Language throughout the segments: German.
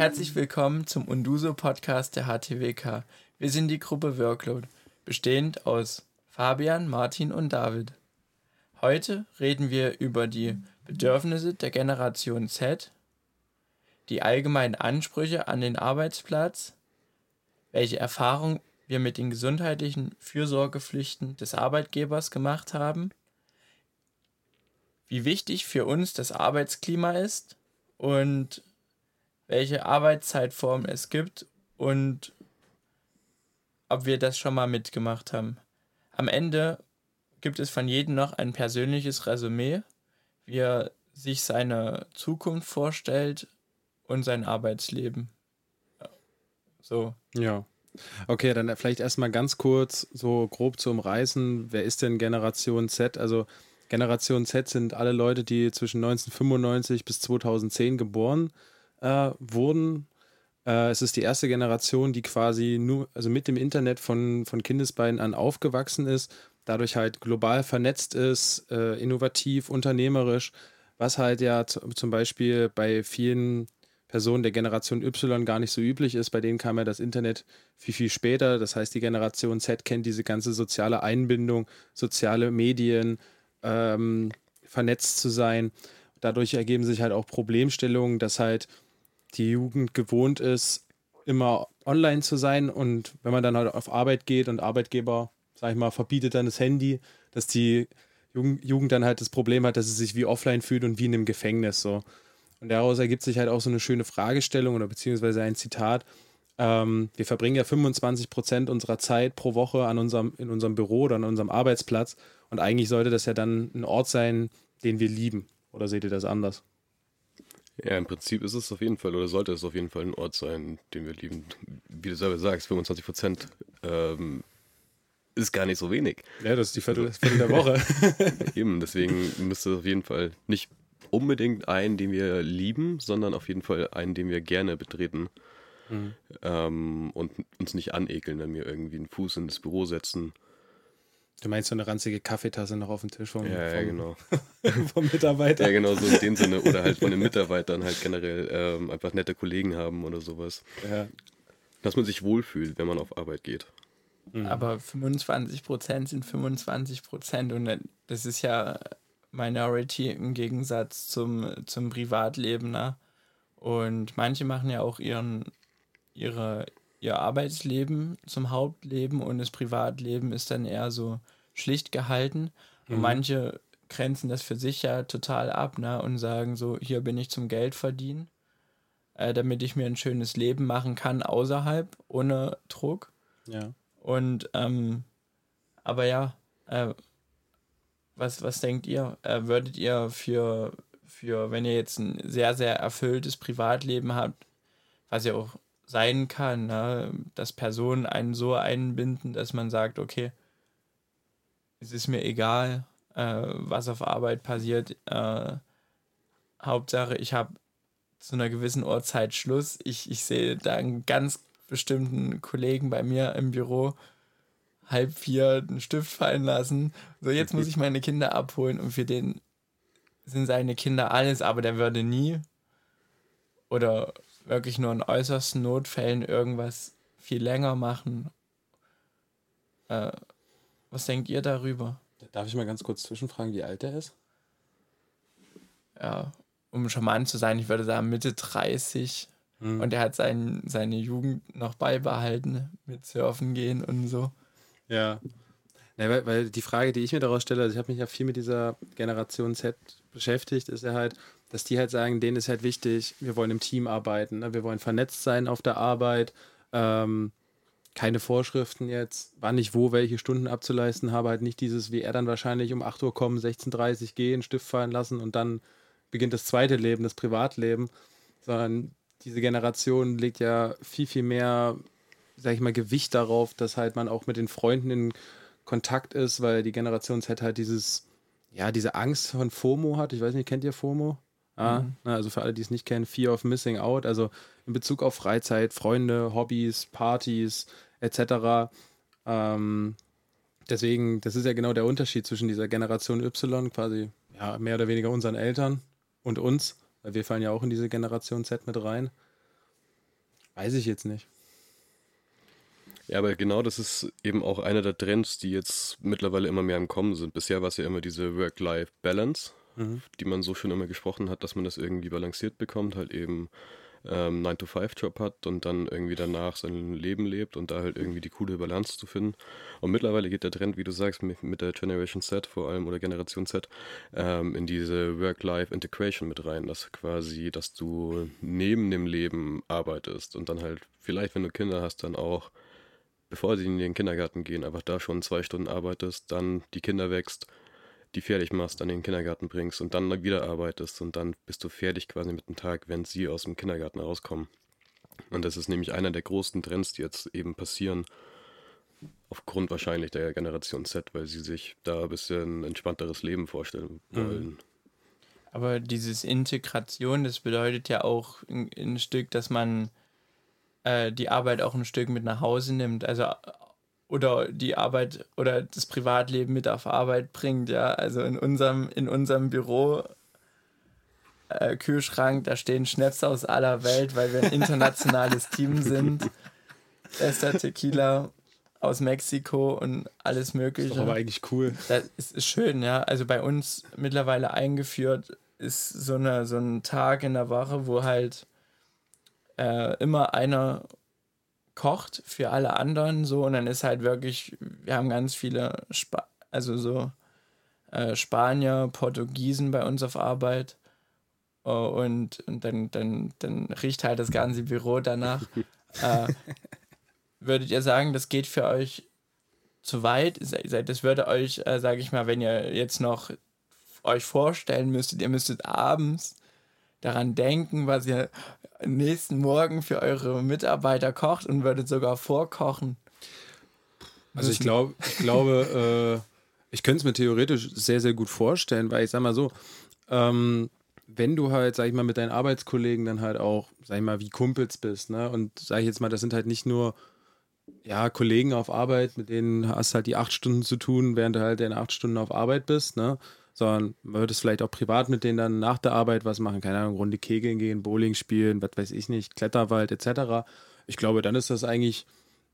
Herzlich willkommen zum Unduso Podcast der HTWK. Wir sind die Gruppe Workload, bestehend aus Fabian, Martin und David. Heute reden wir über die Bedürfnisse der Generation Z, die allgemeinen Ansprüche an den Arbeitsplatz, welche Erfahrungen wir mit den gesundheitlichen Fürsorgepflichten des Arbeitgebers gemacht haben, wie wichtig für uns das Arbeitsklima ist und welche Arbeitszeitform es gibt und ob wir das schon mal mitgemacht haben. Am Ende gibt es von jedem noch ein persönliches Resümee, wie er sich seine Zukunft vorstellt und sein Arbeitsleben. So. Ja. Okay, dann vielleicht erstmal ganz kurz so grob zu umreißen. Wer ist denn Generation Z? Also Generation Z sind alle Leute, die zwischen 1995 bis 2010 geboren äh, wurden. Äh, es ist die erste Generation, die quasi nur, also mit dem Internet von, von Kindesbeinen an aufgewachsen ist, dadurch halt global vernetzt ist, äh, innovativ, unternehmerisch, was halt ja zum Beispiel bei vielen Personen der Generation Y gar nicht so üblich ist. Bei denen kam ja das Internet viel, viel später. Das heißt, die Generation Z kennt diese ganze soziale Einbindung, soziale Medien, ähm, vernetzt zu sein. Dadurch ergeben sich halt auch Problemstellungen, dass halt die Jugend gewohnt ist, immer online zu sein. Und wenn man dann halt auf Arbeit geht und Arbeitgeber, sag ich mal, verbietet dann das Handy, dass die Jugend dann halt das Problem hat, dass sie sich wie offline fühlt und wie in einem Gefängnis so. Und daraus ergibt sich halt auch so eine schöne Fragestellung oder beziehungsweise ein Zitat. Ähm, wir verbringen ja 25 Prozent unserer Zeit pro Woche an unserem, in unserem Büro oder an unserem Arbeitsplatz. Und eigentlich sollte das ja dann ein Ort sein, den wir lieben. Oder seht ihr das anders? Ja, im Prinzip ist es auf jeden Fall oder sollte es auf jeden Fall ein Ort sein, den wir lieben. Wie du selber sagst, 25 Prozent ähm, ist gar nicht so wenig. Ja, das ist die Viertel, Viertel der Woche. Eben, deswegen müsste es auf jeden Fall nicht unbedingt einen, den wir lieben, sondern auf jeden Fall einen, den wir gerne betreten. Mhm. Ähm, und uns nicht anekeln, wenn wir irgendwie einen Fuß in das Büro setzen. Du meinst so eine ranzige Kaffeetasse noch auf dem Tisch vom, ja, ja, genau. vom Mitarbeiter? Ja, genau, so in dem Sinne. Oder halt von den Mitarbeitern halt generell ähm, einfach nette Kollegen haben oder sowas. Ja. Dass man sich wohlfühlt, wenn man auf Arbeit geht. Mhm. Aber 25% sind 25% und das ist ja Minority im Gegensatz zum, zum Privatleben. Ne? Und manche machen ja auch ihren, ihre, ihr Arbeitsleben zum Hauptleben und das Privatleben ist dann eher so schlicht gehalten. Und mhm. manche grenzen das für sich ja total ab ne? und sagen so, hier bin ich zum Geld verdienen, äh, damit ich mir ein schönes Leben machen kann außerhalb, ohne Druck. Ja. Und ähm, aber ja, äh, was, was denkt ihr? Äh, würdet ihr für, für, wenn ihr jetzt ein sehr, sehr erfülltes Privatleben habt, was ja auch sein kann, ne? dass Personen einen so einbinden, dass man sagt, okay, es ist mir egal, äh, was auf Arbeit passiert. Äh, Hauptsache, ich habe zu einer gewissen Uhrzeit Schluss. Ich, ich sehe da einen ganz bestimmten Kollegen bei mir im Büro, halb vier einen Stift fallen lassen. So, jetzt muss ich meine Kinder abholen und für den sind seine Kinder alles, aber der würde nie oder wirklich nur in äußersten Notfällen irgendwas viel länger machen. Äh, was denkt ihr darüber? Darf ich mal ganz kurz zwischenfragen, wie alt er ist? Ja, um charmant zu sein, ich würde sagen Mitte 30. Hm. Und er hat sein, seine Jugend noch beibehalten mit Surfen gehen und so. Ja. Ja weil, weil, die Frage, die ich mir daraus stelle, also ich habe mich ja viel mit dieser Generation Z beschäftigt, ist ja halt, dass die halt sagen, denen ist halt wichtig, wir wollen im Team arbeiten, ne? wir wollen vernetzt sein auf der Arbeit, ähm, keine Vorschriften jetzt, wann ich wo welche Stunden abzuleisten habe, halt nicht dieses, wie er dann wahrscheinlich um 8 Uhr kommen, 16.30 Uhr gehen, Stift fallen lassen und dann beginnt das zweite Leben, das Privatleben, sondern diese Generation legt ja viel, viel mehr sag ich mal, Gewicht darauf, dass halt man auch mit den Freunden in Kontakt ist, weil die Generation Z halt dieses, ja, diese Angst von FOMO hat. Ich weiß nicht, kennt ihr FOMO? Ah, mhm. also für alle, die es nicht kennen, Fear of Missing Out, also in Bezug auf Freizeit, Freunde, Hobbys, Partys etc. Ähm, deswegen, das ist ja genau der Unterschied zwischen dieser Generation Y, quasi ja, mehr oder weniger unseren Eltern und uns, weil wir fallen ja auch in diese Generation Z mit rein. Weiß ich jetzt nicht. Ja, aber genau das ist eben auch einer der Trends, die jetzt mittlerweile immer mehr im Kommen sind. Bisher war es ja immer diese Work-Life-Balance, mhm. die man so schön immer gesprochen hat, dass man das irgendwie balanciert bekommt, halt eben ähm, 9-to-5-Job hat und dann irgendwie danach sein Leben lebt und da halt irgendwie die coole Balance zu finden. Und mittlerweile geht der Trend, wie du sagst, mit, mit der Generation Z vor allem oder Generation Z ähm, in diese Work-Life-Integration mit rein, dass quasi, dass du neben dem Leben arbeitest und dann halt vielleicht, wenn du Kinder hast, dann auch bevor sie in den Kindergarten gehen, einfach da schon zwei Stunden arbeitest, dann die Kinder wächst die fertig machst, an den Kindergarten bringst und dann wieder arbeitest und dann bist du fertig quasi mit dem Tag, wenn sie aus dem Kindergarten rauskommen. Und das ist nämlich einer der großen Trends, die jetzt eben passieren, aufgrund wahrscheinlich der Generation Z, weil sie sich da ein bisschen entspannteres Leben vorstellen mhm. wollen. Aber dieses Integration, das bedeutet ja auch ein, ein Stück, dass man äh, die Arbeit auch ein Stück mit nach Hause nimmt. Also oder die Arbeit oder das Privatleben mit auf Arbeit bringt, ja. Also in unserem, in unserem Büro äh, Kühlschrank, da stehen Schnaps aus aller Welt, weil wir ein internationales Team sind. Bester Tequila aus Mexiko und alles Mögliche. Das ist aber eigentlich cool. Das ist, ist schön, ja. Also bei uns mittlerweile eingeführt ist so, eine, so ein Tag in der Woche, wo halt äh, immer einer kocht für alle anderen so und dann ist halt wirklich, wir haben ganz viele, Spa also so äh, Spanier, Portugiesen bei uns auf Arbeit uh, und, und dann, dann, dann riecht halt das ganze Büro danach. äh, würdet ihr sagen, das geht für euch zu weit? Das würde euch, äh, sage ich mal, wenn ihr jetzt noch euch vorstellen müsstet, ihr müsstet abends daran denken, was ihr nächsten Morgen für eure Mitarbeiter kocht und würdet sogar vorkochen. Also ich glaube, ich glaube, äh, ich könnte es mir theoretisch sehr, sehr gut vorstellen, weil ich sag mal so, ähm, wenn du halt, sag ich mal, mit deinen Arbeitskollegen dann halt auch, sag ich mal, wie Kumpels bist, ne? Und sag ich jetzt mal, das sind halt nicht nur ja, Kollegen auf Arbeit, mit denen hast halt die acht Stunden zu tun, während du halt in acht Stunden auf Arbeit bist, ne? Sondern man würde es vielleicht auch privat mit denen dann nach der Arbeit was machen, keine Ahnung, Runde Kegeln gehen, Bowling spielen, was weiß ich nicht, Kletterwald etc. Ich glaube, dann ist das eigentlich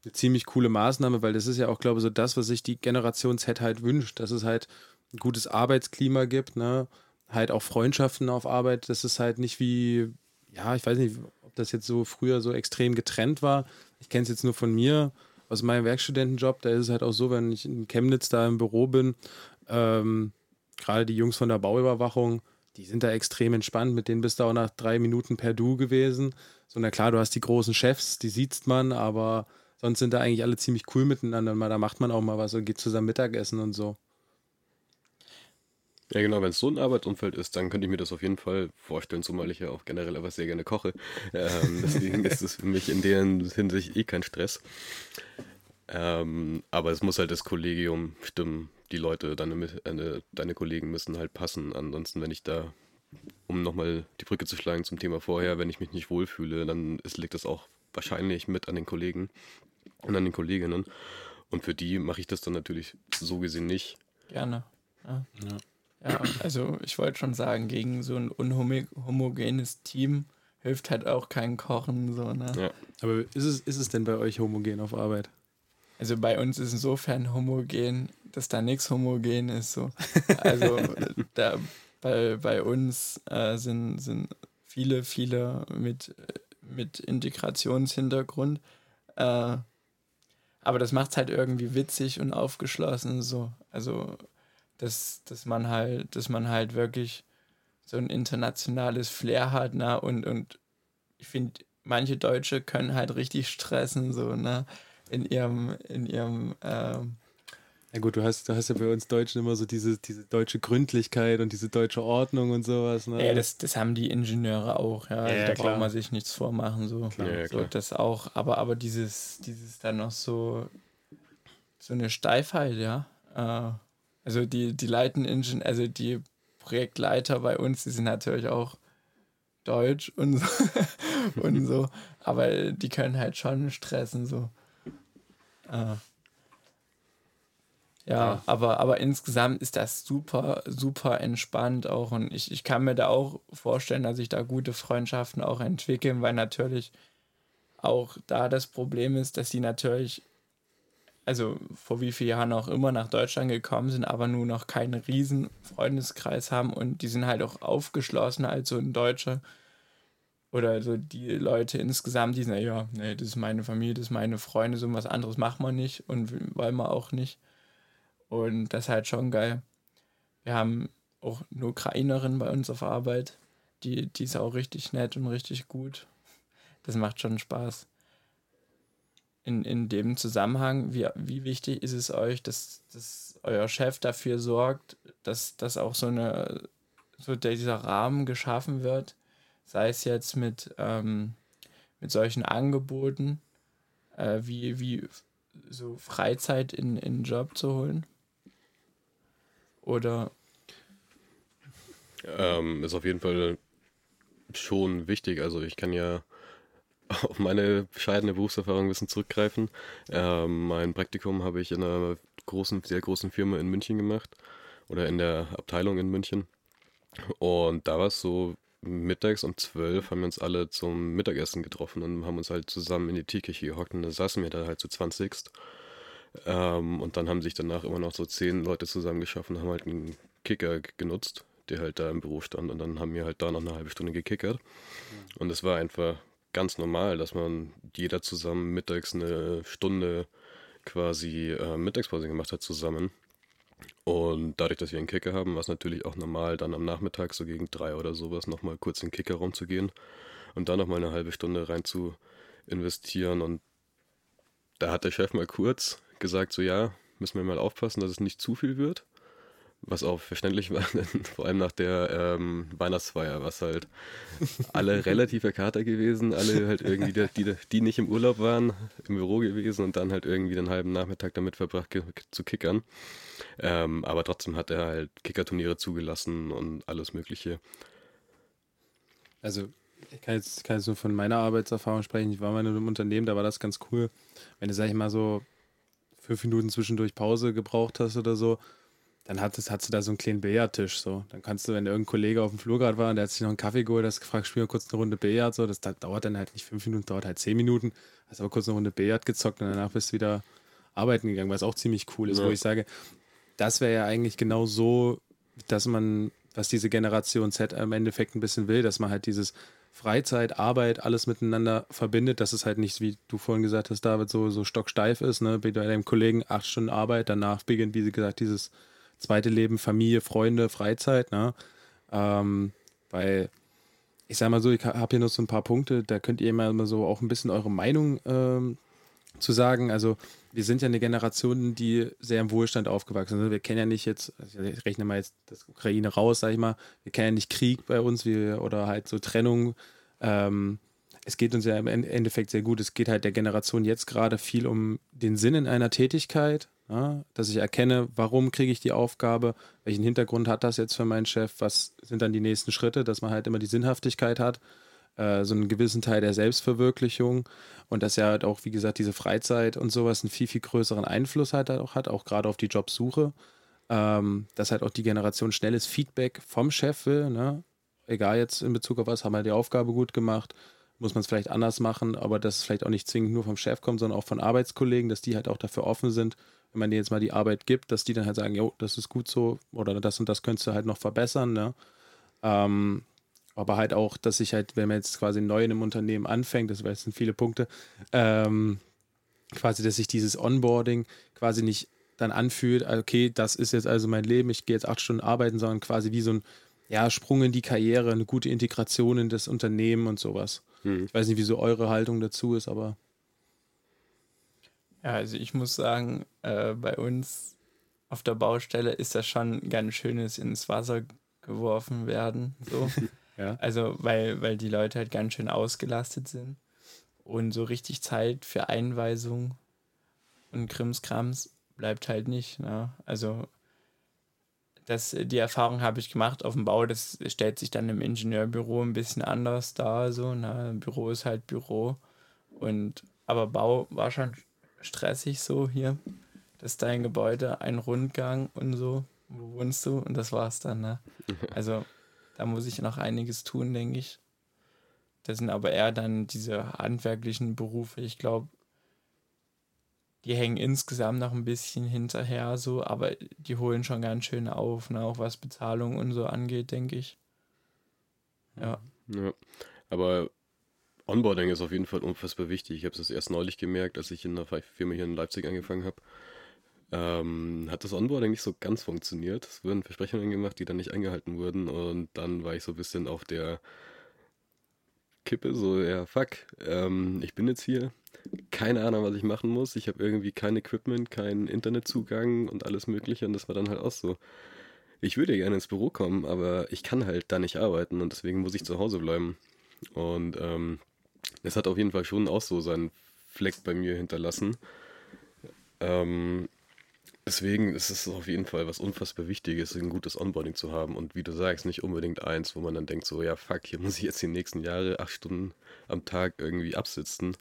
eine ziemlich coole Maßnahme, weil das ist ja auch, glaube ich, so das, was sich die Generation Z halt wünscht, dass es halt ein gutes Arbeitsklima gibt, ne? Halt auch Freundschaften auf Arbeit, dass es halt nicht wie, ja, ich weiß nicht, ob das jetzt so früher so extrem getrennt war. Ich kenne es jetzt nur von mir, aus meinem Werkstudentenjob, da ist es halt auch so, wenn ich in Chemnitz da im Büro bin, ähm, gerade die Jungs von der Bauüberwachung, die sind da extrem entspannt. Mit denen bist du auch nach drei Minuten per Du gewesen. So, na klar, du hast die großen Chefs, die sieht man, aber sonst sind da eigentlich alle ziemlich cool miteinander. Da macht man auch mal was und geht zusammen Mittagessen und so. Ja, genau, wenn es so ein Arbeitsumfeld ist, dann könnte ich mir das auf jeden Fall vorstellen, zumal ich ja auch generell aber sehr gerne koche. Ähm, deswegen ist es für mich in der Hinsicht eh kein Stress. Ähm, aber es muss halt das Kollegium stimmen die Leute, deine, deine, deine Kollegen müssen halt passen. Ansonsten, wenn ich da, um nochmal die Brücke zu schlagen zum Thema vorher, wenn ich mich nicht wohlfühle, dann ist, liegt das auch wahrscheinlich mit an den Kollegen und an den Kolleginnen. Und für die mache ich das dann natürlich so gesehen nicht. Gerne. Ja. ja. ja also ich wollte schon sagen, gegen so ein unhomogenes Team hilft halt auch kein Kochen. So, ne? Ja. Aber ist es, ist es denn bei euch homogen auf Arbeit? Also bei uns ist insofern homogen, dass da nichts homogen ist. So. Also da, bei, bei uns äh, sind, sind viele, viele mit, mit Integrationshintergrund. Äh, aber das macht es halt irgendwie witzig und aufgeschlossen. So. Also, dass, dass man halt, dass man halt wirklich so ein internationales Flair hat, ne? Und, und ich finde, manche Deutsche können halt richtig stressen, so, ne? In ihrem, in ihrem ähm, ja gut, du hast, du hast ja bei uns Deutschen immer so diese, diese deutsche Gründlichkeit und diese deutsche Ordnung und sowas. Ne? Ja, das, das haben die Ingenieure auch, ja. Also ja da klar. braucht man sich nichts vormachen. So. Klar, ja, so das auch, aber, aber dieses, dieses dann noch so, so eine Steifheit, ja. Äh, also die, die leiten Ingen also die Projektleiter bei uns, die sind natürlich auch deutsch und so, und so aber die können halt schon stressen, so. Äh, ja, aber, aber insgesamt ist das super, super entspannt auch. Und ich, ich kann mir da auch vorstellen, dass sich da gute Freundschaften auch entwickeln, weil natürlich auch da das Problem ist, dass die natürlich, also vor wie vielen Jahren auch immer nach Deutschland gekommen sind, aber nur noch keinen riesen Freundeskreis haben und die sind halt auch aufgeschlossener als so ein Deutscher oder so die Leute insgesamt, die sagen, ja, nee, das ist meine Familie, das ist meine Freunde, so was anderes machen wir nicht und wollen wir auch nicht. Und das ist halt schon geil. Wir haben auch eine Ukrainerin bei uns auf Arbeit, die, die ist auch richtig nett und richtig gut. Das macht schon Spaß. In, in dem Zusammenhang, wie, wie wichtig ist es euch, dass, dass euer Chef dafür sorgt, dass, dass auch so eine so dieser Rahmen geschaffen wird, sei es jetzt mit, ähm, mit solchen Angeboten, äh, wie, wie so Freizeit in, in den Job zu holen? Oder? Ähm, ist auf jeden Fall schon wichtig. Also ich kann ja auf meine bescheidene Berufserfahrung ein bisschen zurückgreifen. Ähm, mein Praktikum habe ich in einer großen, sehr großen Firma in München gemacht oder in der Abteilung in München. Und da war es so, mittags um zwölf haben wir uns alle zum Mittagessen getroffen und haben uns halt zusammen in die Teeküche gehockt und da saßen wir da halt zu zwanzigst. Ähm, und dann haben sich danach immer noch so zehn Leute zusammengeschaffen, haben halt einen Kicker genutzt, der halt da im Büro stand und dann haben wir halt da noch eine halbe Stunde gekickert. Und es war einfach ganz normal, dass man jeder zusammen mittags eine Stunde quasi äh, Mittagspause gemacht hat zusammen. Und dadurch, dass wir einen Kicker haben, war es natürlich auch normal, dann am Nachmittag so gegen drei oder sowas nochmal kurz in den Kickerraum zu gehen und da nochmal eine halbe Stunde rein zu investieren. Und da hat der Chef mal kurz gesagt, so ja, müssen wir mal aufpassen, dass es nicht zu viel wird. Was auch verständlich war, vor allem nach der ähm, Weihnachtsfeier, was halt alle relativ Kater gewesen, alle halt irgendwie, die, die, die nicht im Urlaub waren, im Büro gewesen und dann halt irgendwie den halben Nachmittag damit verbracht zu kickern. Ähm, aber trotzdem hat er halt Kickerturniere zugelassen und alles Mögliche. Also, ich kann jetzt, kann jetzt nur von meiner Arbeitserfahrung sprechen. Ich war mal in einem Unternehmen, da war das ganz cool. Wenn du, sag ich mal, so fünf Minuten zwischendurch Pause gebraucht hast oder so, dann hattest, hattest du da so einen kleinen Billardtisch. So. Dann kannst du, wenn irgendein Kollege auf dem Flur gerade war und der hat sich noch einen Kaffee geholt, hast gefragt, spiel mal kurz eine Runde Billard. So. Das, dauert dann halt nicht fünf Minuten, dauert halt zehn Minuten. Hast aber kurz eine Runde Billard gezockt und danach bist du wieder arbeiten gegangen, was auch ziemlich cool ist, ja. wo ich sage, das wäre ja eigentlich genau so, dass man, was diese Generation Z im Endeffekt ein bisschen will, dass man halt dieses Freizeit, Arbeit, alles miteinander verbindet, dass es halt nicht, wie du vorhin gesagt hast, David, so, so stocksteif ist, ne? Bei deinem Kollegen acht Stunden Arbeit, danach beginnt, wie gesagt, dieses zweite Leben, Familie, Freunde, Freizeit, ne? Ähm, weil ich sag mal so, ich habe hier noch so ein paar Punkte, da könnt ihr immer so auch ein bisschen eure Meinung ähm, zu sagen. Also wir sind ja eine Generation, die sehr im Wohlstand aufgewachsen ist. Wir kennen ja nicht jetzt, also ich rechne mal jetzt das Ukraine raus, sag ich mal, wir kennen ja nicht Krieg bei uns wie, oder halt so Trennung. Ähm, es geht uns ja im Endeffekt sehr gut. Es geht halt der Generation jetzt gerade viel um den Sinn in einer Tätigkeit, ja, dass ich erkenne, warum kriege ich die Aufgabe, welchen Hintergrund hat das jetzt für meinen Chef, was sind dann die nächsten Schritte, dass man halt immer die Sinnhaftigkeit hat, äh, so einen gewissen Teil der Selbstverwirklichung und dass er halt auch, wie gesagt, diese Freizeit und sowas einen viel, viel größeren Einfluss halt auch hat, auch gerade auf die Jobsuche. Ähm, dass halt auch die Generation schnelles Feedback vom Chef will, ne? egal jetzt in Bezug auf was, haben wir die Aufgabe gut gemacht, muss man es vielleicht anders machen, aber dass es vielleicht auch nicht zwingend nur vom Chef kommt, sondern auch von Arbeitskollegen, dass die halt auch dafür offen sind, wenn man denen jetzt mal die Arbeit gibt, dass die dann halt sagen, jo, das ist gut so oder das und das könntest du halt noch verbessern. Ne? Ähm, aber halt auch, dass ich halt, wenn man jetzt quasi neu in einem Unternehmen anfängt, das sind viele Punkte, ähm, quasi, dass sich dieses Onboarding quasi nicht dann anfühlt, okay, das ist jetzt also mein Leben, ich gehe jetzt acht Stunden arbeiten, sondern quasi wie so ein ja, Sprung in die Karriere, eine gute Integration in das Unternehmen und sowas. Hm. Ich weiß nicht, wie so eure Haltung dazu ist, aber. Ja, also ich muss sagen, äh, bei uns auf der Baustelle ist das schon ganz schönes ins Wasser geworfen werden. So. ja. Also, weil, weil die Leute halt ganz schön ausgelastet sind und so richtig Zeit für Einweisung und Krimskrams bleibt halt nicht. Ne? Also das, die Erfahrung habe ich gemacht auf dem Bau, das stellt sich dann im Ingenieurbüro ein bisschen anders dar. So, ne? Büro ist halt Büro. Und aber Bau war schon stressig so hier. Das ist dein Gebäude, ein Rundgang und so. Wo wohnst du? Und das war's dann, ne? Also da muss ich noch einiges tun, denke ich. das sind aber eher dann diese handwerklichen Berufe. Ich glaube, die hängen insgesamt noch ein bisschen hinterher, so, aber die holen schon ganz schön auf, ne, auch was Bezahlung und so angeht, denke ich. Ja. ja. Aber Onboarding ist auf jeden Fall unfassbar wichtig. Ich habe es erst neulich gemerkt, als ich in der Firma hier in Leipzig angefangen habe. Ähm, hat das Onboarding nicht so ganz funktioniert. Es wurden Versprechungen gemacht, die dann nicht eingehalten wurden. Und dann war ich so ein bisschen auf der Kippe, so, ja, fuck, ähm, ich bin jetzt hier, keine Ahnung, was ich machen muss. Ich habe irgendwie kein Equipment, keinen Internetzugang und alles Mögliche. Und das war dann halt auch so. Ich würde gerne ins Büro kommen, aber ich kann halt da nicht arbeiten und deswegen muss ich zu Hause bleiben. Und ähm, hat auf jeden Fall schon auch so seinen Fleck bei mir hinterlassen. Ähm, deswegen ist es auf jeden Fall was unfassbar Wichtiges, ein gutes Onboarding zu haben. Und wie du sagst, nicht unbedingt eins, wo man dann denkt, so, ja, fuck, hier muss ich jetzt die nächsten Jahre acht Stunden am Tag irgendwie absitzen.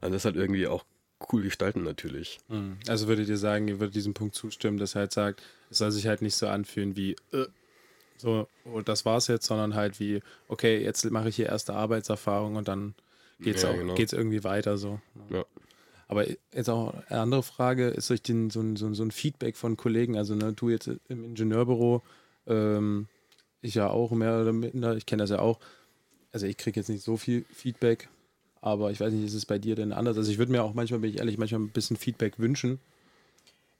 Und das halt irgendwie auch cool gestalten natürlich. Hm. Also würdet ihr sagen, ihr würdet diesem Punkt zustimmen, dass halt sagt, es soll sich halt nicht so anfühlen wie, äh, so, oh, das war's jetzt, sondern halt wie, okay, jetzt mache ich hier erste Arbeitserfahrung und dann geht's ja, auch, genau. geht's irgendwie weiter so. Ja. Aber jetzt auch eine andere Frage, ist euch den, so, ein, so, so ein Feedback von Kollegen, also ne, du jetzt im Ingenieurbüro, ähm, ich ja auch mehr oder minder, ich kenne das ja auch, also ich kriege jetzt nicht so viel Feedback, aber ich weiß nicht, ist es bei dir denn anders? Also ich würde mir auch manchmal, bin ich ehrlich, manchmal ein bisschen Feedback wünschen.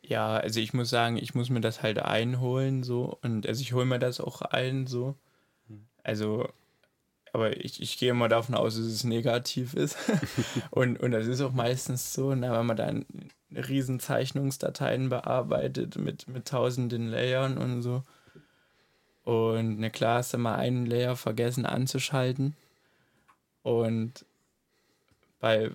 Ja, also ich muss sagen, ich muss mir das halt einholen, so. Und also ich hole mir das auch ein, so. Hm. Also aber ich, ich gehe immer davon aus, dass es negativ ist. und, und das ist auch meistens so, ne, wenn man dann riesen Zeichnungsdateien bearbeitet mit, mit tausenden Layern und so. Und eine klar hast du mal einen Layer vergessen anzuschalten. Und bei,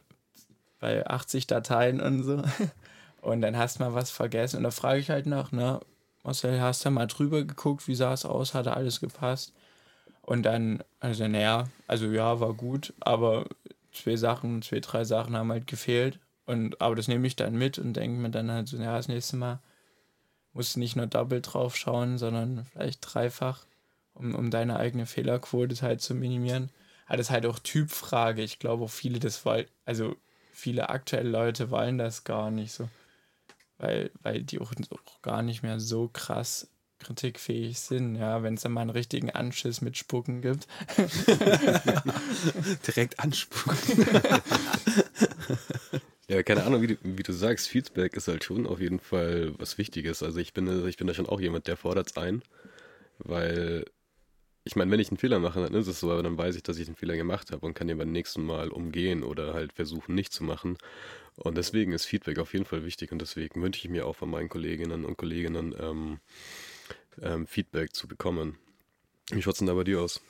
bei 80 Dateien und so. Und dann hast du mal was vergessen. Und da frage ich halt nach, ne, Marcel, hast du mal drüber geguckt, wie sah es aus? Hat alles gepasst? Und dann, also naja, also ja, war gut, aber zwei Sachen, zwei, drei Sachen haben halt gefehlt. Und, aber das nehme ich dann mit und denke mir dann halt so, ja, das nächste Mal musst du nicht nur doppelt drauf schauen, sondern vielleicht dreifach, um, um deine eigene Fehlerquote halt zu minimieren. Aber das ist halt auch Typfrage. Ich glaube auch viele das wollen, also viele aktuelle Leute wollen das gar nicht so. Weil, weil die auch, auch gar nicht mehr so krass kritikfähig sind, ja, wenn es dann mal einen richtigen Anschiss mit Spucken gibt. Direkt anspucken. ja, keine Ahnung, wie du, wie du sagst, Feedback ist halt schon auf jeden Fall was Wichtiges. Also ich bin, ich bin da schon auch jemand, der fordert es ein, weil ich meine, wenn ich einen Fehler mache, dann ist es so, aber dann weiß ich, dass ich einen Fehler gemacht habe und kann den beim nächsten Mal umgehen oder halt versuchen, nicht zu machen. Und deswegen ist Feedback auf jeden Fall wichtig und deswegen wünsche ich mir auch von meinen Kolleginnen und Kolleginnen ähm, ähm, Feedback zu bekommen. Wie schaut es denn da bei dir aus?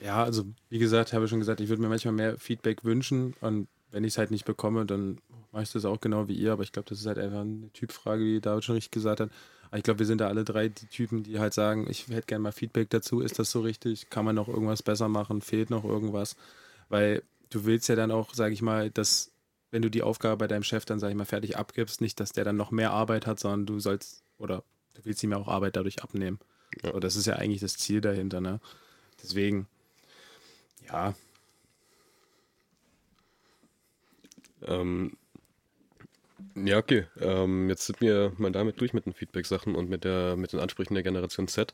Ja, also wie gesagt, habe ich schon gesagt, ich würde mir manchmal mehr Feedback wünschen und wenn ich es halt nicht bekomme, dann mache ich das auch genau wie ihr, aber ich glaube, das ist halt einfach eine Typfrage, wie David schon richtig gesagt hat. Aber ich glaube, wir sind da alle drei die Typen, die halt sagen, ich hätte gerne mal Feedback dazu, ist das so richtig? Kann man noch irgendwas besser machen? Fehlt noch irgendwas? Weil du willst ja dann auch, sage ich mal, dass wenn du die Aufgabe bei deinem Chef dann, sage ich mal, fertig abgibst, nicht, dass der dann noch mehr Arbeit hat, sondern du sollst oder Du willst ihm ja auch Arbeit dadurch abnehmen. Ja. So, das ist ja eigentlich das Ziel dahinter, ne? Deswegen, ja. Ähm, ja, okay. Ähm, jetzt sind wir mal damit durch mit den Feedback-Sachen und mit, der, mit den Ansprüchen der Generation Z.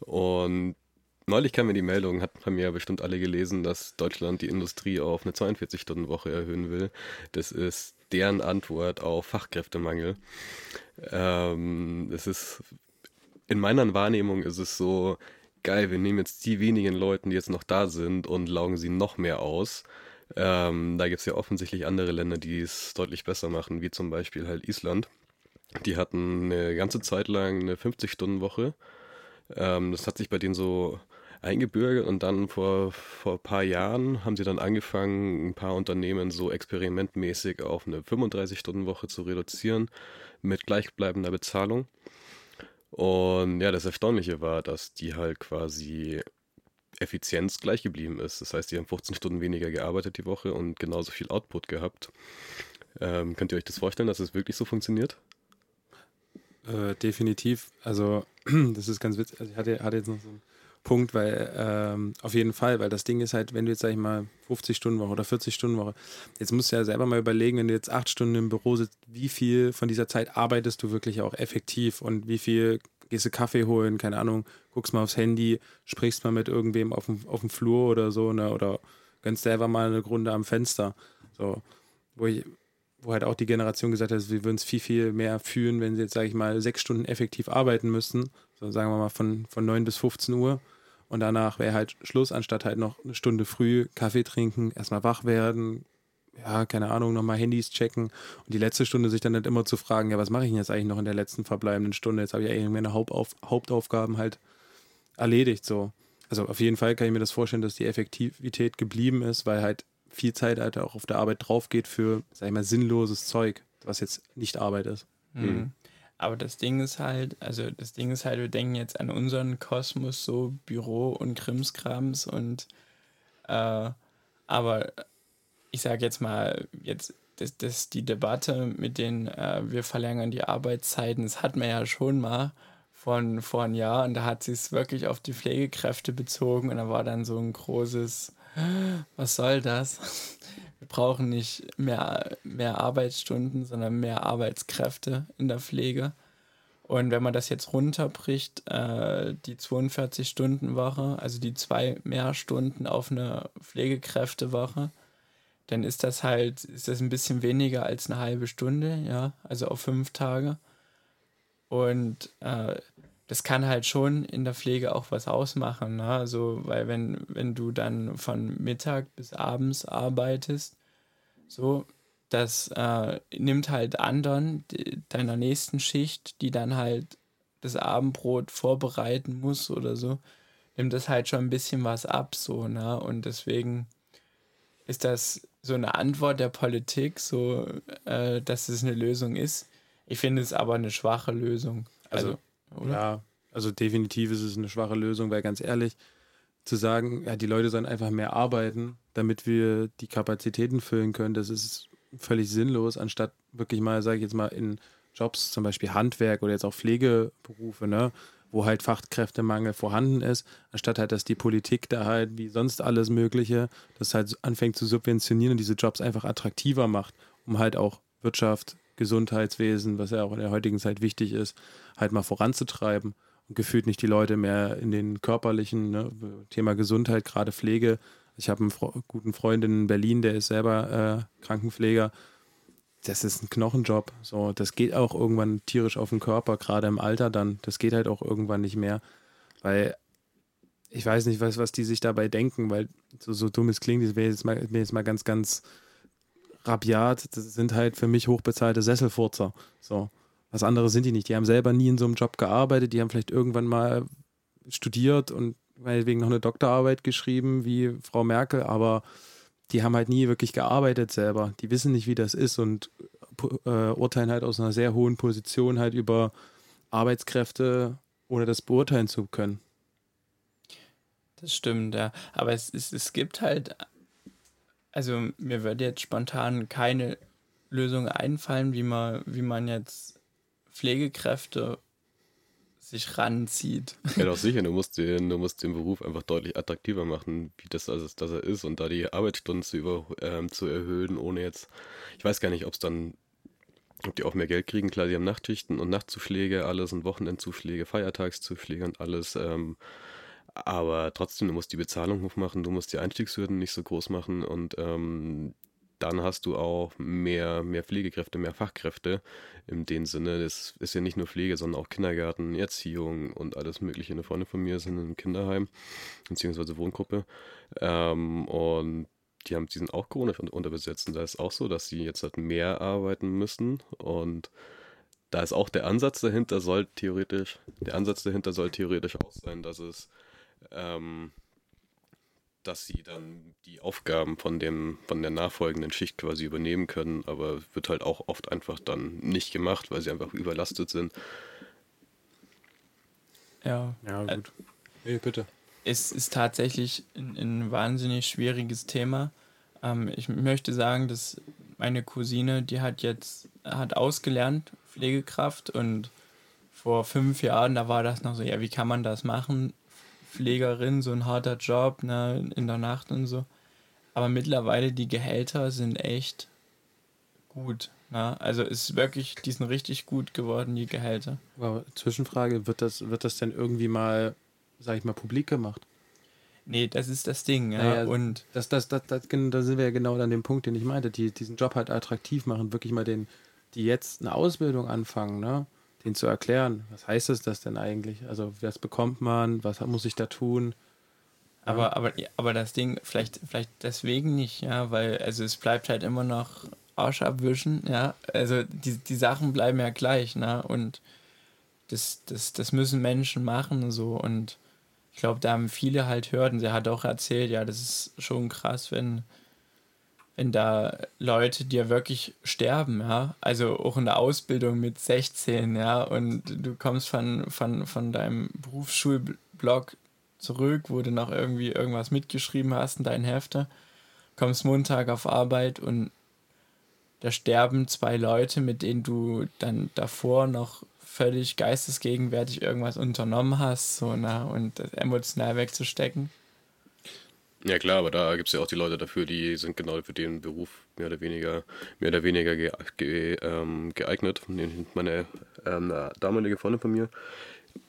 Und neulich kam mir die Meldung, hat haben ja bestimmt alle gelesen, dass Deutschland die Industrie auf eine 42-Stunden-Woche erhöhen will. Das ist deren Antwort auf Fachkräftemangel. Ähm, es ist, in meiner Wahrnehmung ist es so, geil, wir nehmen jetzt die wenigen Leute, die jetzt noch da sind und laugen sie noch mehr aus. Ähm, da gibt es ja offensichtlich andere Länder, die es deutlich besser machen, wie zum Beispiel halt Island. Die hatten eine ganze Zeit lang eine 50-Stunden-Woche. Ähm, das hat sich bei denen so eingebürgert und dann vor, vor ein paar Jahren haben sie dann angefangen, ein paar Unternehmen so experimentmäßig auf eine 35-Stunden-Woche zu reduzieren mit gleichbleibender Bezahlung. Und ja, das Erstaunliche war, dass die halt quasi Effizienz gleich geblieben ist. Das heißt, die haben 15 Stunden weniger gearbeitet die Woche und genauso viel Output gehabt. Ähm, könnt ihr euch das vorstellen, dass es das wirklich so funktioniert? Äh, definitiv. Also, das ist ganz witzig. Also, ich hatte, hatte jetzt noch so ein Punkt, weil ähm, auf jeden Fall, weil das Ding ist halt, wenn du jetzt, sag ich mal, 50 Stunden Woche oder 40 Stunden Woche, jetzt musst du ja selber mal überlegen, wenn du jetzt acht Stunden im Büro sitzt, wie viel von dieser Zeit arbeitest du wirklich auch effektiv und wie viel gehst du Kaffee holen, keine Ahnung, guckst mal aufs Handy, sprichst mal mit irgendwem auf dem, auf dem Flur oder so, ne, oder gönnst selber mal eine Runde am Fenster. So, wo ich, wo halt auch die Generation gesagt hat, wir würden es viel, viel mehr fühlen, wenn sie jetzt, sage ich mal, sechs Stunden effektiv arbeiten müssten. So sagen wir mal von, von 9 bis 15 Uhr. Und danach wäre halt Schluss, anstatt halt noch eine Stunde früh Kaffee trinken, erstmal wach werden, ja, keine Ahnung, nochmal Handys checken. Und die letzte Stunde sich dann halt immer zu fragen, ja, was mache ich denn jetzt eigentlich noch in der letzten verbleibenden Stunde? Jetzt habe ich ja irgendwie meine Hauptauf Hauptaufgaben halt erledigt. So. Also auf jeden Fall kann ich mir das vorstellen, dass die Effektivität geblieben ist, weil halt viel Zeit halt auch auf der Arbeit drauf geht für, sag ich mal, sinnloses Zeug, was jetzt nicht Arbeit ist. Mhm. Aber das Ding ist halt, also das Ding ist halt, wir denken jetzt an unseren Kosmos, so Büro und Krimskrams und äh, aber ich sage jetzt mal, jetzt das, das die Debatte mit den, äh, wir verlängern die Arbeitszeiten, das hat man ja schon mal von vor einem Jahr und da hat sie es wirklich auf die Pflegekräfte bezogen und da war dann so ein großes was soll das? Wir brauchen nicht mehr, mehr Arbeitsstunden, sondern mehr Arbeitskräfte in der Pflege. Und wenn man das jetzt runterbricht, äh, die 42-Stunden-Woche, also die zwei mehr Stunden auf eine Pflegekräftewoche, dann ist das halt, ist das ein bisschen weniger als eine halbe Stunde, ja, also auf fünf Tage. Und äh, das kann halt schon in der Pflege auch was ausmachen. Ne? Also, weil wenn, wenn du dann von Mittag bis abends arbeitest, so, das äh, nimmt halt anderen die, deiner nächsten Schicht, die dann halt das Abendbrot vorbereiten muss oder so, nimmt das halt schon ein bisschen was ab, so, ne? Und deswegen ist das so eine Antwort der Politik, so, äh, dass es eine Lösung ist. Ich finde es aber eine schwache Lösung. Also, also oder? Ja, also definitiv ist es eine schwache Lösung, weil ganz ehrlich, zu sagen, ja, die Leute sollen einfach mehr arbeiten, damit wir die Kapazitäten füllen können, das ist völlig sinnlos, anstatt wirklich mal, sage ich jetzt mal, in Jobs, zum Beispiel Handwerk oder jetzt auch Pflegeberufe, ne, wo halt Fachkräftemangel vorhanden ist, anstatt halt, dass die Politik da halt wie sonst alles Mögliche, das halt anfängt zu subventionieren und diese Jobs einfach attraktiver macht, um halt auch Wirtschaft, Gesundheitswesen, was ja auch in der heutigen Zeit wichtig ist, halt mal voranzutreiben und gefühlt nicht die Leute mehr in den körperlichen, ne, Thema Gesundheit, gerade Pflege. Ich habe einen Fre guten Freund in Berlin, der ist selber äh, Krankenpfleger. Das ist ein Knochenjob. So, das geht auch irgendwann tierisch auf den Körper, gerade im Alter dann. Das geht halt auch irgendwann nicht mehr. Weil ich weiß nicht, was, was die sich dabei denken, weil so, so dumm es klingt, das wäre jetzt, mal, jetzt mal ganz, ganz rabiat. Das sind halt für mich hochbezahlte Sesselfurzer. So. Was anderes sind die nicht. Die haben selber nie in so einem Job gearbeitet. Die haben vielleicht irgendwann mal studiert und meinetwegen noch eine Doktorarbeit geschrieben, wie Frau Merkel, aber die haben halt nie wirklich gearbeitet selber. Die wissen nicht, wie das ist und äh, urteilen halt aus einer sehr hohen Position halt über Arbeitskräfte, ohne das beurteilen zu können. Das stimmt, ja. Aber es, es, es gibt halt, also mir würde jetzt spontan keine Lösung einfallen, wie man, wie man jetzt Pflegekräfte sich ranzieht. Ja, doch sicher. Du musst, den, du musst den Beruf einfach deutlich attraktiver machen, wie das, also, dass er ist und da die Arbeitsstunden zu, über, ähm, zu erhöhen, ohne jetzt, ich weiß gar nicht, ob es dann, ob die auch mehr Geld kriegen. Klar, die haben Nachtschichten und Nachtzuschläge, alles und Wochenendzuschläge, Feiertagszuschläge und alles. Ähm, aber trotzdem, du musst die Bezahlung hochmachen, du musst die Einstiegshürden nicht so groß machen und ähm, dann hast du auch mehr, mehr Pflegekräfte, mehr Fachkräfte. In dem Sinne, das ist ja nicht nur Pflege, sondern auch Kindergarten, Erziehung und alles Mögliche. Eine Freundin von mir sind im Kinderheim, beziehungsweise Wohngruppe. Ähm, und die, haben, die sind auch Corona unterbesetzt. Und da ist auch so, dass sie jetzt halt mehr arbeiten müssen. Und da ist auch der Ansatz dahinter, soll theoretisch, der Ansatz dahinter soll theoretisch auch sein, dass es ähm, dass sie dann die Aufgaben von dem, von der nachfolgenden Schicht quasi übernehmen können, aber wird halt auch oft einfach dann nicht gemacht, weil sie einfach überlastet sind. Ja. Ja, gut. Äh, hey, bitte. Es ist tatsächlich ein, ein wahnsinnig schwieriges Thema. Ähm, ich möchte sagen, dass meine Cousine, die hat jetzt, hat ausgelernt, Pflegekraft und vor fünf Jahren, da war das noch so, ja, wie kann man das machen? Pflegerin, so ein harter Job, ne, in der Nacht und so. Aber mittlerweile die Gehälter sind echt gut. Ne? Also ist wirklich, die sind richtig gut geworden, die Gehälter. Aber Zwischenfrage, wird das, wird das denn irgendwie mal, sag ich mal, publik gemacht? Nee, das ist das Ding, ja. Naja, und das, das, das, das, da sind wir ja genau an dem Punkt, den ich meinte, die diesen Job halt attraktiv machen, wirklich mal den, die jetzt eine Ausbildung anfangen, ne? Den zu erklären. Was heißt es das denn eigentlich? Also, was bekommt man? Was muss ich da tun? Aber, aber, aber das Ding, vielleicht, vielleicht deswegen nicht, ja, weil, also es bleibt halt immer noch Arsch abwischen, ja. Also die, die Sachen bleiben ja gleich, ne? Und das, das, das müssen Menschen machen, so. Und ich glaube, da haben viele halt Hürden. Sie hat auch erzählt, ja, das ist schon krass, wenn, wenn da Leute dir wirklich sterben, ja. Also auch in der Ausbildung mit 16, ja, und du kommst von, von, von deinem Berufsschulblock zurück, wo du noch irgendwie irgendwas mitgeschrieben hast in deinen Hefte, kommst Montag auf Arbeit und da sterben zwei Leute, mit denen du dann davor noch völlig geistesgegenwärtig irgendwas unternommen hast, so, na, und das emotional wegzustecken. Ja klar, aber da gibt es ja auch die Leute dafür, die sind genau für den Beruf mehr oder weniger, mehr oder weniger ge, ge, ähm, geeignet. Meine ähm, damalige Freundin von mir,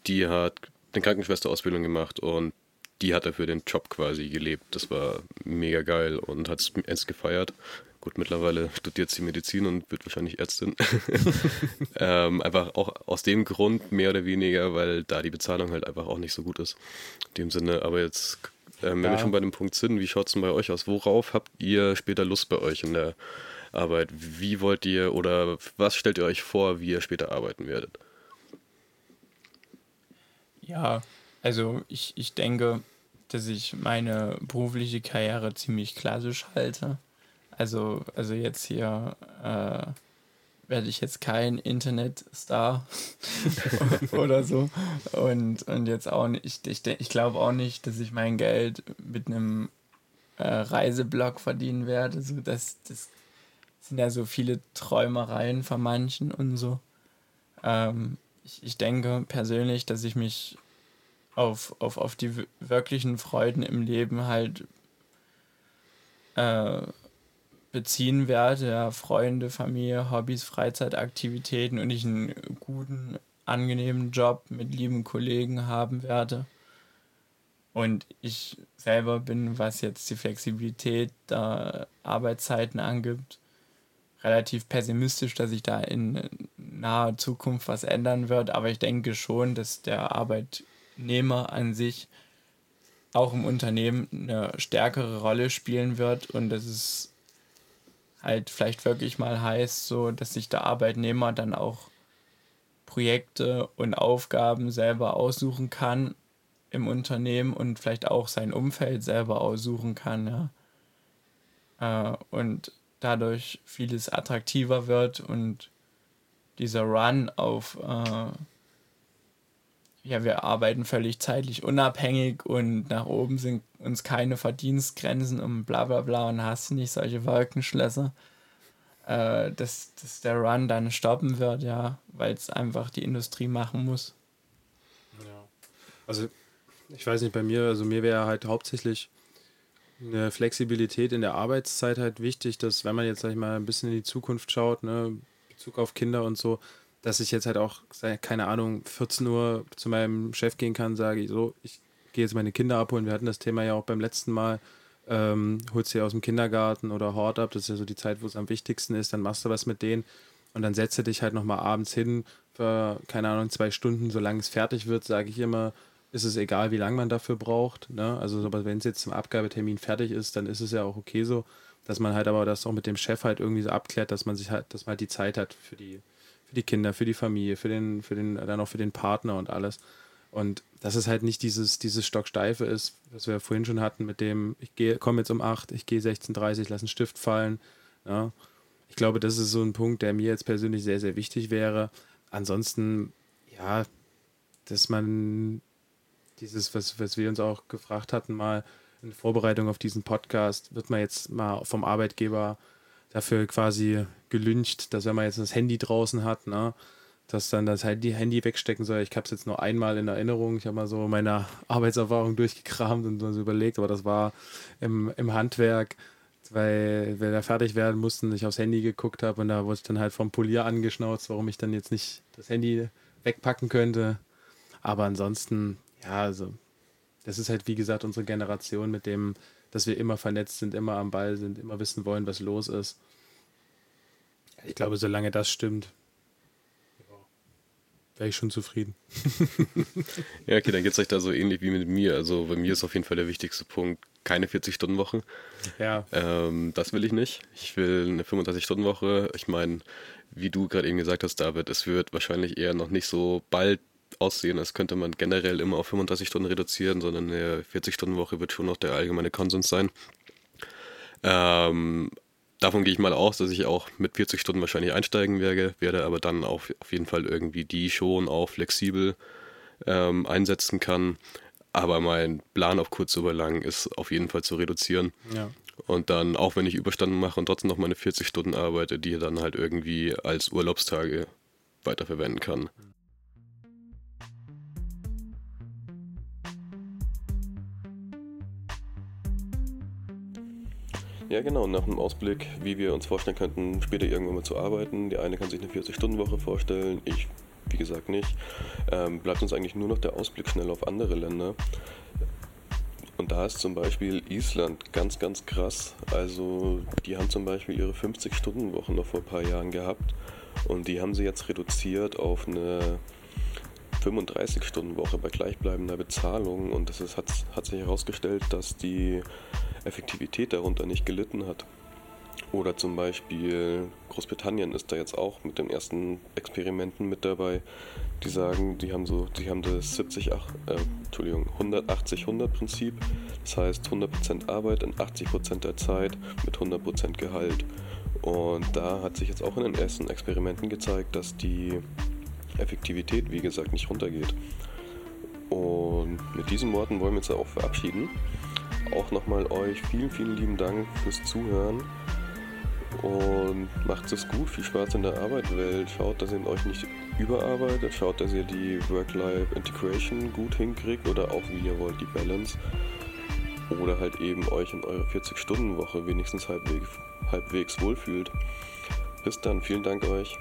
die hat eine Krankenschwesterausbildung gemacht und die hat dafür den Job quasi gelebt. Das war mega geil und hat es gefeiert. Gut, mittlerweile studiert sie Medizin und wird wahrscheinlich Ärztin. ähm, einfach auch aus dem Grund mehr oder weniger, weil da die Bezahlung halt einfach auch nicht so gut ist. In dem Sinne, aber jetzt, ähm, wenn ja. wir schon bei dem Punkt sind, wie schaut es denn bei euch aus? Worauf habt ihr später Lust bei euch in der Arbeit? Wie wollt ihr oder was stellt ihr euch vor, wie ihr später arbeiten werdet? Ja, also ich, ich denke, dass ich meine berufliche Karriere ziemlich klassisch halte. Also, also jetzt hier äh, werde ich jetzt kein Internetstar oder so. Und, und jetzt auch nicht, ich, ich, glaube auch nicht, dass ich mein Geld mit einem äh, Reiseblog verdienen werde. So, das, das sind ja so viele Träumereien von manchen und so. Ähm, ich, ich denke persönlich, dass ich mich auf, auf, auf die wirklichen Freuden im Leben halt äh, beziehen werde, ja, Freunde, Familie, Hobbys, Freizeitaktivitäten und ich einen guten, angenehmen Job mit lieben Kollegen haben werde. Und ich selber bin, was jetzt die Flexibilität der Arbeitszeiten angibt, relativ pessimistisch, dass sich da in naher Zukunft was ändern wird. Aber ich denke schon, dass der Arbeitnehmer an sich auch im Unternehmen eine stärkere Rolle spielen wird und dass es halt vielleicht wirklich mal heißt, so dass sich der Arbeitnehmer dann auch Projekte und Aufgaben selber aussuchen kann im Unternehmen und vielleicht auch sein Umfeld selber aussuchen kann, ja. Äh, und dadurch vieles attraktiver wird und dieser Run auf äh, ja, wir arbeiten völlig zeitlich unabhängig und nach oben sind uns keine Verdienstgrenzen und bla bla bla und hast nicht solche Wolkenschlösser, äh, dass, dass der Run dann stoppen wird, ja, weil es einfach die Industrie machen muss. Ja. Also, ich weiß nicht, bei mir, also mir wäre halt hauptsächlich eine Flexibilität in der Arbeitszeit halt wichtig, dass wenn man jetzt, sag ich mal, ein bisschen in die Zukunft schaut, ne, Bezug auf Kinder und so, dass ich jetzt halt auch, keine Ahnung, 14 Uhr zu meinem Chef gehen kann, sage ich so, ich gehe jetzt meine Kinder abholen. Wir hatten das Thema ja auch beim letzten Mal. Ähm, holst sie aus dem Kindergarten oder Hort ab, das ist ja so die Zeit, wo es am wichtigsten ist, dann machst du was mit denen und dann setze dich halt nochmal abends hin für, keine Ahnung, zwei Stunden, solange es fertig wird, sage ich immer, ist es egal, wie lange man dafür braucht. Ne? Also, aber wenn es jetzt zum Abgabetermin fertig ist, dann ist es ja auch okay so, dass man halt aber das auch mit dem Chef halt irgendwie so abklärt, dass man sich halt, dass man halt die Zeit hat für die, die Kinder, für die Familie, für den, für den, dann auch für den Partner und alles. Und dass es halt nicht dieses, dieses Stocksteife ist, was wir vorhin schon hatten, mit dem, ich gehe, komme jetzt um 8, ich gehe 16.30 lass einen Stift fallen. Ja. Ich glaube, das ist so ein Punkt, der mir jetzt persönlich sehr, sehr wichtig wäre. Ansonsten, ja, dass man dieses, was, was wir uns auch gefragt hatten, mal in Vorbereitung auf diesen Podcast, wird man jetzt mal vom Arbeitgeber dafür quasi gelüncht, dass wenn man jetzt das Handy draußen hat, ne, dass dann das Handy wegstecken soll. Ich habe es jetzt nur einmal in Erinnerung. Ich habe mal so meine Arbeitserfahrung durchgekramt und so überlegt, aber das war im, im Handwerk, weil wir da fertig werden mussten, ich aufs Handy geguckt habe und da wurde ich dann halt vom Polier angeschnauzt, warum ich dann jetzt nicht das Handy wegpacken könnte. Aber ansonsten, ja, also das ist halt wie gesagt unsere Generation mit dem, dass wir immer vernetzt sind, immer am Ball sind, immer wissen wollen, was los ist. Ich glaube, solange das stimmt, wäre ich schon zufrieden. ja, okay, dann geht es euch da so ähnlich wie mit mir. Also bei mir ist auf jeden Fall der wichtigste Punkt, keine 40-Stunden-Woche. Ja. Ähm, das will ich nicht. Ich will eine 35-Stunden-Woche. Ich meine, wie du gerade eben gesagt hast, David, es wird wahrscheinlich eher noch nicht so bald aussehen, als könnte man generell immer auf 35 Stunden reduzieren, sondern eine 40-Stunden-Woche wird schon noch der allgemeine Konsens sein. Ähm, davon gehe ich mal aus, dass ich auch mit 40 Stunden wahrscheinlich einsteigen werde, werde aber dann auch auf jeden Fall irgendwie die schon auch flexibel ähm, einsetzen kann. Aber mein Plan auf kurz oder lang ist auf jeden Fall zu reduzieren. Ja. Und dann, auch wenn ich Überstunden mache und trotzdem noch meine 40 Stunden arbeite, die dann halt irgendwie als Urlaubstage weiterverwenden kann. Ja, genau, nach einem Ausblick, wie wir uns vorstellen könnten, später irgendwann mal zu arbeiten. Der eine kann sich eine 40-Stunden-Woche vorstellen, ich, wie gesagt, nicht. Ähm, bleibt uns eigentlich nur noch der Ausblick schnell auf andere Länder. Und da ist zum Beispiel Island ganz, ganz krass. Also, die haben zum Beispiel ihre 50-Stunden-Woche noch vor ein paar Jahren gehabt. Und die haben sie jetzt reduziert auf eine 35-Stunden-Woche bei gleichbleibender Bezahlung. Und ist, hat, hat sich herausgestellt, dass die Effektivität darunter nicht gelitten hat. Oder zum Beispiel Großbritannien ist da jetzt auch mit den ersten Experimenten mit dabei. Die sagen, die haben so, die haben das 70, ach, äh, Entschuldigung, 180-100 Prinzip. Das heißt 100% Arbeit in 80% der Zeit mit 100% Gehalt. Und da hat sich jetzt auch in den ersten Experimenten gezeigt, dass die Effektivität, wie gesagt, nicht runtergeht. Und mit diesen Worten wollen wir uns auch verabschieden auch nochmal euch vielen, vielen lieben Dank fürs Zuhören. Und macht es gut, viel Spaß in der Arbeitswelt. Schaut, dass ihr euch nicht überarbeitet. Schaut, dass ihr die Work-Life-Integration gut hinkriegt oder auch wie ihr wollt die Balance. Oder halt eben euch in eurer 40-Stunden-Woche wenigstens halbwegs, halbwegs wohlfühlt. Bis dann, vielen Dank euch.